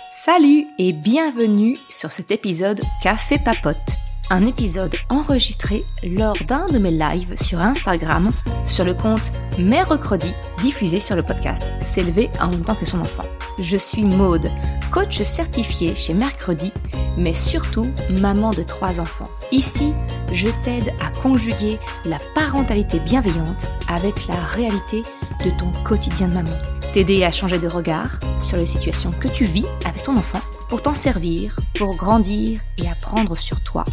Salut et bienvenue sur cet épisode Café Papote, un épisode enregistré lors d'un de mes lives sur Instagram sur le compte Mercredi diffusé sur le podcast S'élever en même temps que son enfant. Je suis Maude, coach certifié chez Mercredi, mais surtout maman de trois enfants. Ici, je t'aide à conjuguer la parentalité bienveillante avec la réalité de ton quotidien de maman t'aider à changer de regard sur les situations que tu vis avec ton enfant pour t'en servir, pour grandir et apprendre sur toi.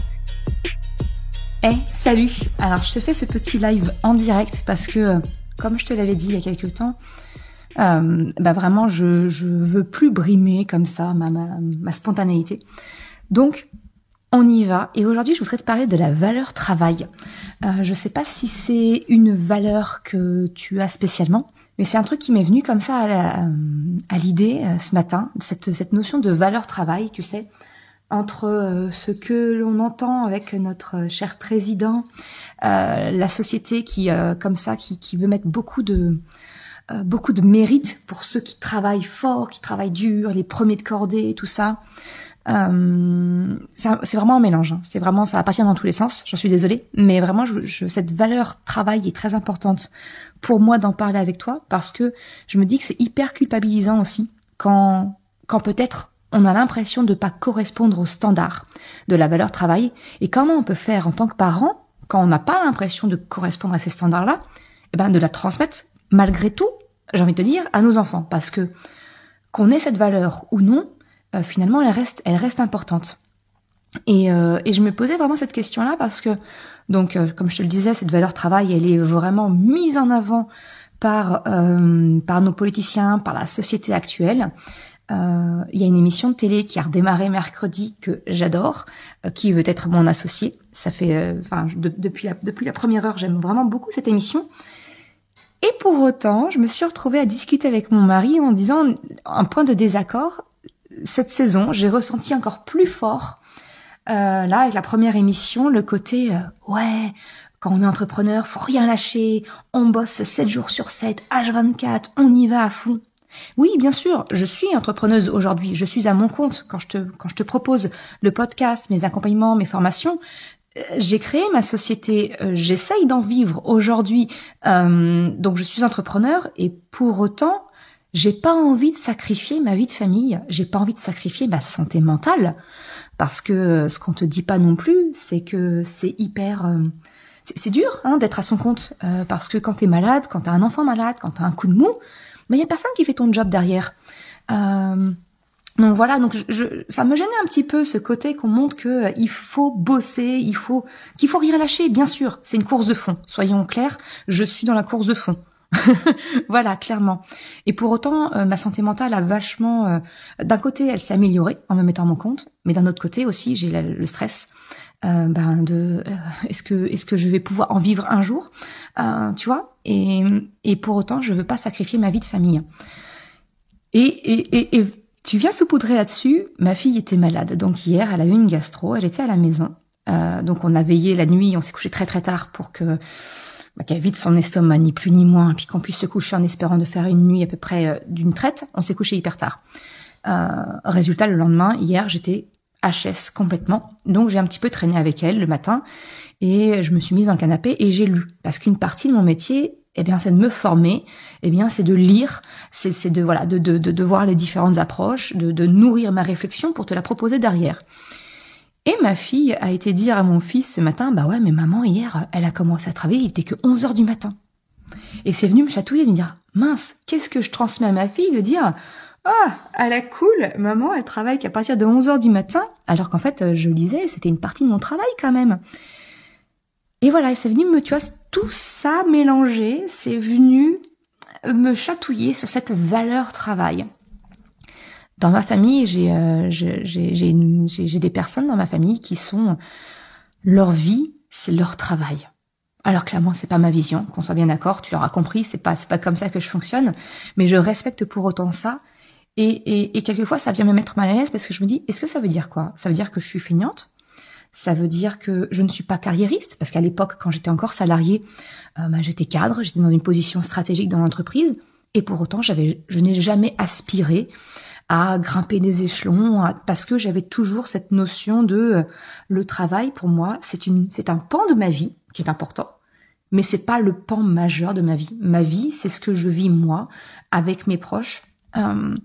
Eh, salut Alors je te fais ce petit live en direct parce que, comme je te l'avais dit il y a quelques temps, euh, bah vraiment je, veux plus brimer comme ça ma, spontanéité. Donc on y va. Et aujourd'hui, je voudrais te parler de la valeur travail. Euh, je sais pas si c'est une valeur que tu as spécialement. Mais c'est un truc qui m'est venu comme ça à, euh, l'idée euh, ce matin, cette, cette notion de valeur travail, tu sais, entre euh, ce que l'on entend avec notre cher président, la société qui, comme ça, qui, qui, veut mettre beaucoup de beaucoup de mérite pour ceux qui travaillent fort, qui travaillent dur, les premiers de cordée, tout ça. Euh, c'est vraiment un mélange. Hein. C'est vraiment, ça va partir dans tous les sens. J'en suis désolée, mais vraiment, je, cette valeur travail est très importante pour moi d'en parler avec toi parce que je me dis que c'est hyper culpabilisant aussi quand, quand peut-être on a l'impression de pas correspondre aux standards de la valeur travail et comment on peut faire en tant que parent quand on n'a pas l'impression de correspondre à ces standards-là, eh ben de la transmettre malgré tout, j'ai envie de te dire, à nos enfants parce que qu'on ait cette valeur ou non, euh, finalement, elle reste, importante. Et, euh, et je me posais vraiment cette question-là parce que, donc, euh, comme je te le disais, cette valeur travail, elle est vraiment mise en avant par par nos politiciens, par la société actuelle. Il y a une émission de télé qui a redémarré mercredi que j'adore, qui veut être mon associé. Ça fait, enfin, depuis depuis la première heure, j'aime vraiment beaucoup cette émission. Et pour autant, je me suis retrouvée à discuter avec mon mari en disant un point de désaccord cette saison, j'ai ressenti encore plus fort, euh, là, avec la première émission, le côté, euh, ouais, quand on est entrepreneur, faut rien lâcher, on bosse 7 jours sur 7, H24, on y va à fond. Oui, bien sûr, je suis entrepreneuse aujourd'hui, je suis à mon compte quand je te, quand je te propose le podcast, mes accompagnements, mes formations. Euh, j'ai créé ma société, j'essaye d'en vivre aujourd'hui, donc je suis entrepreneur et pour autant, j'ai pas envie de sacrifier ma vie de famille, j'ai pas envie de sacrifier ma santé mentale, parce que euh, ce qu'on te dit pas non plus, c'est que c'est hyper, euh, c'est dur hein, d'être à son compte, euh, parce que quand t'es malade, quand t'as un enfant malade, quand t'as un coup de mou, mais il y a personne qui fait ton job derrière. donc voilà, donc je, ça me gênait un petit peu ce côté qu'on montre que il faut bosser, il faut qu'il faut rien lâcher. Bien sûr, c'est une course de fond. Soyons clairs, je suis dans la course de fond. voilà, clairement. Et pour autant, euh, ma santé mentale a vachement... Euh, d'un côté, elle s'est améliorée en me mettant à mon compte, mais d'un autre côté aussi, j'ai le stress. Euh, ben de est-ce que est-ce que je vais pouvoir en vivre un jour tu vois? Et, et pour autant je veux pas sacrifier ma vie de famille et, et, et, tu viens saupoudrer là-dessus ma fille était malade donc hier elle a eu une gastro elle était à la maison donc on a veillé la nuit on s'est couché très très tard pour que bah, qu'elle vide son estomac, ni plus ni moins, puis qu'on puisse se coucher en espérant de faire une nuit à peu près euh, d'une traite, on s'est couché hyper tard. Euh, résultat, le lendemain, hier, j'étais HS complètement, donc j'ai un petit peu traîné avec elle le matin, et je me suis mise dans le canapé et j'ai lu, parce qu'une partie de mon métier, eh bien, c'est de me former, eh bien, c'est de lire, c'est de voilà, de, de, de, voir les différentes approches, de, de nourrir ma réflexion pour te la proposer derrière. Et ma fille a été dire à mon fils ce matin, bah ouais, mais maman, hier, elle a commencé à travailler, il était que 11 heures du matin. Et c'est venu me chatouiller, de me dire, mince, qu'est-ce que je transmets à ma fille de dire, ah, à la cool, maman, elle travaille qu'à partir de 11 heures du matin, alors qu'en fait, je lisais, c'était une partie de mon travail quand même. Et voilà, c'est venu me, tu vois, tout ça mélangé, c'est venu me chatouiller sur cette valeur travail. Dans ma famille, j'ai euh, j'ai des personnes dans ma famille qui sont leur vie, c'est leur travail. Alors clairement, c'est pas ma vision, qu'on soit bien d'accord. Tu l'auras compris, c'est pas c'est pas comme ça que je fonctionne, mais je respecte pour autant ça. Et, et, et quelquefois, ça vient me mettre mal à l'aise parce que je me dis, est-ce que ça veut dire quoi? Ça veut dire que je suis feignante? Ça veut dire que je ne suis pas carriériste, parce qu'à l'époque, quand j'étais encore salariée, euh, bah, j'étais cadre, j'étais dans une position stratégique dans l'entreprise, et pour autant, j'avais, je n'ai jamais aspiré à grimper les échelons, parce que j'avais toujours cette notion de euh, le travail pour moi, c'est une, c'est un pan de ma vie qui est important, mais c'est pas le pan majeur de ma vie. Ma vie, c'est ce que je vis moi avec mes proches. Euh,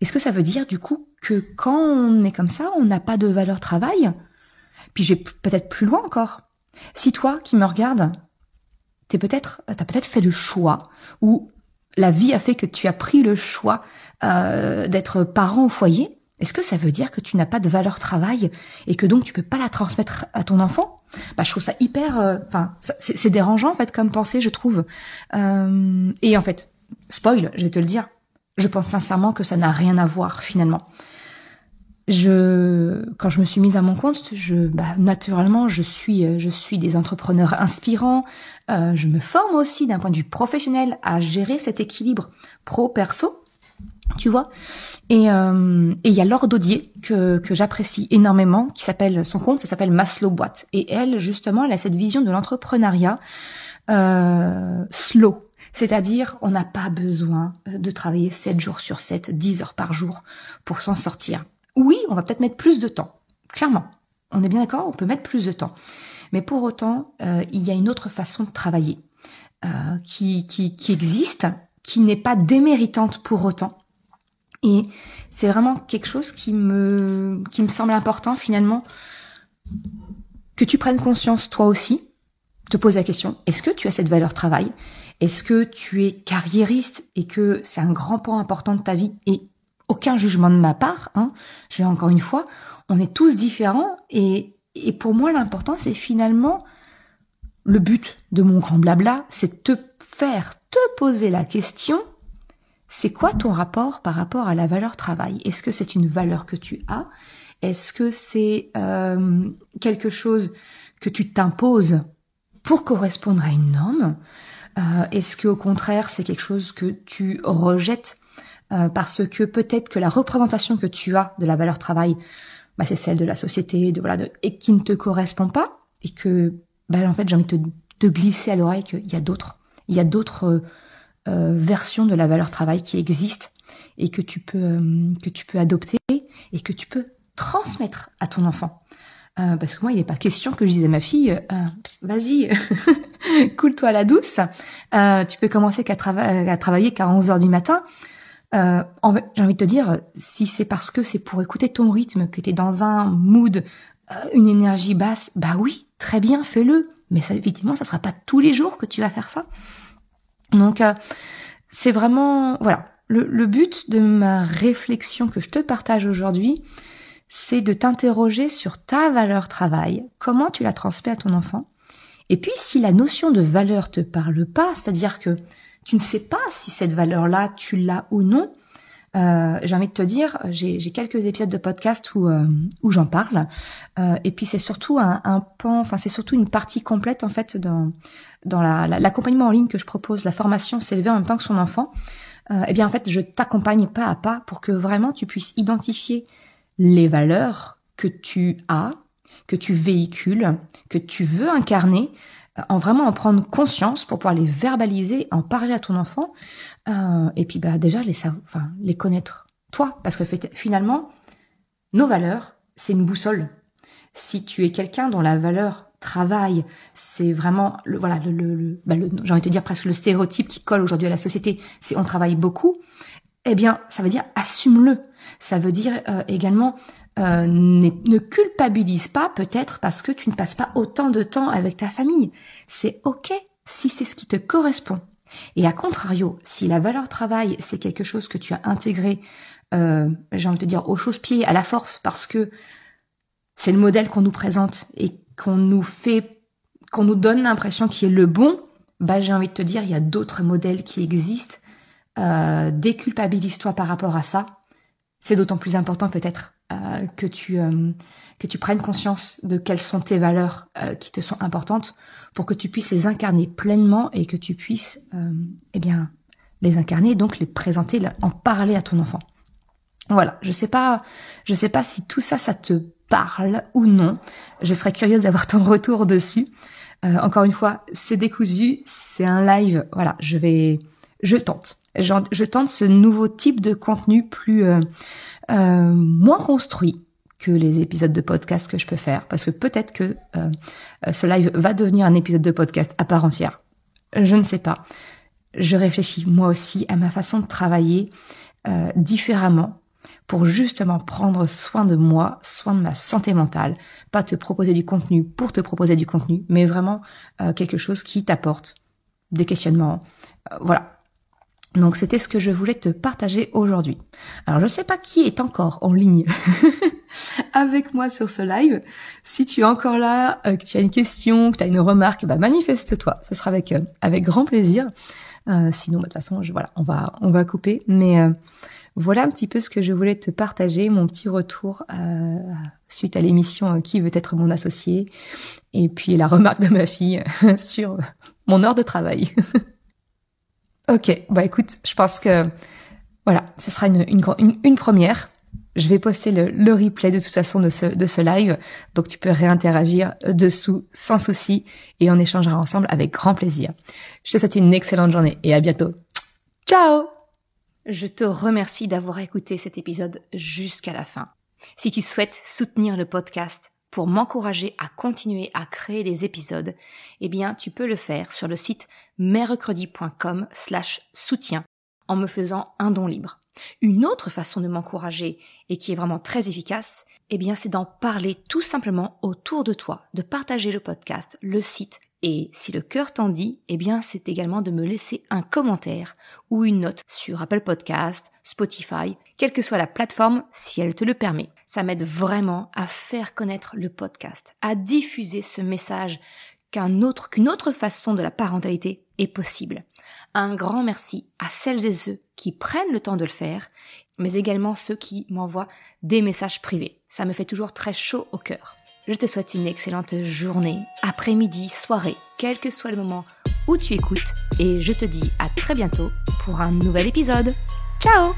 est-ce que ça veut dire du coup que quand on est comme ça, on n'a pas de valeur travail? Puis j'ai peut-être plus loin encore. Si toi qui me regardes, t'es peut-être, t'as peut-être fait le choix ou la vie a fait que tu as pris le choix euh, d'être parent au foyer, est-ce que ça veut dire que tu n'as pas de valeur travail et que donc tu peux pas la transmettre à ton enfant? Bah je trouve ça hyper, euh, enfin c'est dérangeant en fait comme pensée je trouve. Euh, et en fait, spoil, je vais te le dire, je pense sincèrement que ça n'a rien à voir finalement. Je, quand je me suis mise à mon compte, je, bah, naturellement, je suis, je suis des entrepreneurs inspirants. Euh, je me forme aussi d'un point de vue professionnel à gérer cet équilibre pro-perso, tu vois. Et euh, il y a Laure Daudier que, que j'apprécie énormément, qui s'appelle son compte, ça s'appelle Maslow Boîte. Et elle, justement, elle a cette vision de l'entrepreneuriat euh, slow, c'est-à-dire, on n'a pas besoin de travailler 7 jours sur 7, 10 heures par jour pour s'en sortir. Oui, on va peut-être mettre plus de temps, clairement. On est bien d'accord, on peut mettre plus de temps. Mais pour autant, euh, il y a une autre façon de travailler euh, qui, existe, qui n'est pas déméritante pour autant. Et c'est vraiment quelque chose qui me, qui me semble important finalement, que tu prennes conscience toi aussi, te pose la question, est-ce que tu as cette valeur travail? Est-ce que tu es carriériste et que c'est un grand point important de ta vie? Aucun jugement de ma part, hein, je vais encore une fois, on est tous différents et, pour moi l'important c'est finalement le but de mon grand blabla, c'est te faire te poser la question, c'est quoi ton rapport par rapport à la valeur travail? Est-ce que c'est une valeur que tu as? Est-ce que c'est euh, quelque chose que tu t'imposes pour correspondre à une norme? Euh, Est-ce que au contraire c'est quelque chose que tu rejettes euh, parce que peut-être que la représentation que tu as de la valeur travail, bah, c'est celle de la société, de voilà, de, et qui ne te correspond pas, et que bah, en fait j'ai envie de te, glisser à l'oreille qu'il y a d'autres, il y a d'autres euh, euh, versions de la valeur travail qui existent et que tu peux que tu peux adopter et que tu peux transmettre à ton enfant. Euh, parce que moi, il n'est pas question que je dise à ma fille, euh, vas-y, coule-toi à la douce. Euh, tu peux commencer qu'à travailler qu'à 11 heures du matin. Euh, j'ai envie de te dire, si c'est parce que c'est pour écouter ton rythme, que tu es dans un mood, une énergie basse, bah oui, très bien, fais-le. Mais ça, effectivement, ça sera pas tous les jours que tu vas faire ça. Donc, c'est vraiment, voilà, le, le but de ma réflexion que je te partage aujourd'hui, c'est de t'interroger sur ta valeur travail, comment tu la transmets à ton enfant. Et puis si la notion de valeur te parle pas, c'est-à-dire que tu ne sais pas si cette valeur-là, tu l'as ou non, euh, j'ai envie de te dire, j'ai quelques épisodes de podcast où, euh, j'en parle, euh, et puis c'est surtout un, pan, enfin c'est surtout une partie complète en fait dans dans l'accompagnement la, en ligne que je propose, la formation s'élever en même temps que son enfant. Eh bien en fait, je t'accompagne pas à pas pour que vraiment tu puisses identifier les valeurs que tu as, que tu véhicules, que tu veux incarner, en vraiment en prendre conscience pour pouvoir les verbaliser, en parler à ton enfant, euh, et puis bah déjà les enfin les connaître toi, parce que finalement nos valeurs c'est une boussole. Si tu es quelqu'un dont la valeur travail, c'est vraiment le voilà le, le, bah, le j'ai envie de te dire presque le stéréotype qui colle aujourd'hui à la société, c'est on travaille beaucoup. Eh bien, ça veut dire assume-le. Ça veut dire euh, également euh, ne culpabilise pas peut-être parce que tu ne passes pas autant de temps avec ta famille. C'est ok si c'est ce qui te correspond. Et à contrario, si la valeur travail c'est quelque chose que tu as intégré, euh, j'ai envie de te dire aux choses-pieds, à la force, parce que c'est le modèle qu'on nous présente et qu'on nous fait, qu'on nous donne l'impression qu'il est le bon, bah j'ai envie de te dire, il y a d'autres modèles qui existent. Euh, déculpabilise-toi par rapport à ça c'est d'autant plus important peut-être euh, que tu euh, que tu prennes conscience de quelles sont tes valeurs euh, qui te sont importantes pour que tu puisses les incarner pleinement et que tu puisses eh bien les incarner donc les présenter en parler à ton enfant. Voilà, je sais pas je sais pas si tout ça ça te parle ou non. Je serais curieuse d'avoir ton retour dessus. encore une fois, c'est décousu, c'est un live. Voilà, je vais je tente. Je tente ce nouveau type de contenu plus euh, euh, moins construit que les épisodes de podcast que je peux faire, parce que peut-être que euh, ce live va devenir un épisode de podcast à part entière. Je ne sais pas. Je réfléchis moi aussi à ma façon de travailler différemment pour justement prendre soin de moi, soin de ma santé mentale, pas te proposer du contenu pour te proposer du contenu, mais vraiment quelque chose qui t'apporte des questionnements, voilà, donc c'était ce que je voulais te partager aujourd'hui. Alors je ne sais pas qui est encore en ligne avec moi sur ce live. Si tu es encore là, euh, que tu as une question, que tu as une remarque, bah manifeste-toi. Ce sera avec euh, avec grand plaisir. Euh, sinon, bah, de toute façon, je, voilà, on va on va couper. Mais voilà un petit peu ce que je voulais te partager, mon petit retour suite à l'émission Qui veut être mon associé, et puis la remarque de ma fille sur mon heure de travail. Ok, bah écoute, je pense que voilà, ce sera une, une, première. Je vais poster le, le, replay de toute façon de ce, de ce live, donc tu peux réinteragir dessous sans souci et on échangera ensemble avec grand plaisir. Je te souhaite une excellente journée et à bientôt. Ciao Je te remercie d'avoir écouté cet épisode jusqu'à la fin. Si tu souhaites soutenir le podcast, pour m'encourager à continuer à créer des épisodes, eh bien, tu peux le faire sur le site mercredi.com slash soutien en me faisant un don libre. Une autre façon de m'encourager et qui est vraiment très efficace, eh bien, c'est d'en parler tout simplement autour de toi, de partager le podcast, le site et si le cœur t'en dit, eh bien, c'est également de me laisser un commentaire ou une note sur Apple Podcast, Spotify, quelle que soit la plateforme, si elle te le permet. Ça m'aide vraiment à faire connaître le podcast, à diffuser ce message qu'une autre façon de la parentalité est possible. Un grand merci à celles et ceux qui prennent le temps de le faire, mais également ceux qui m'envoient des messages privés. Ça me fait toujours très chaud au cœur. Je te souhaite une excellente journée, après-midi, soirée, quel que soit le moment où tu écoutes, et je te dis à très bientôt pour un nouvel épisode. Ciao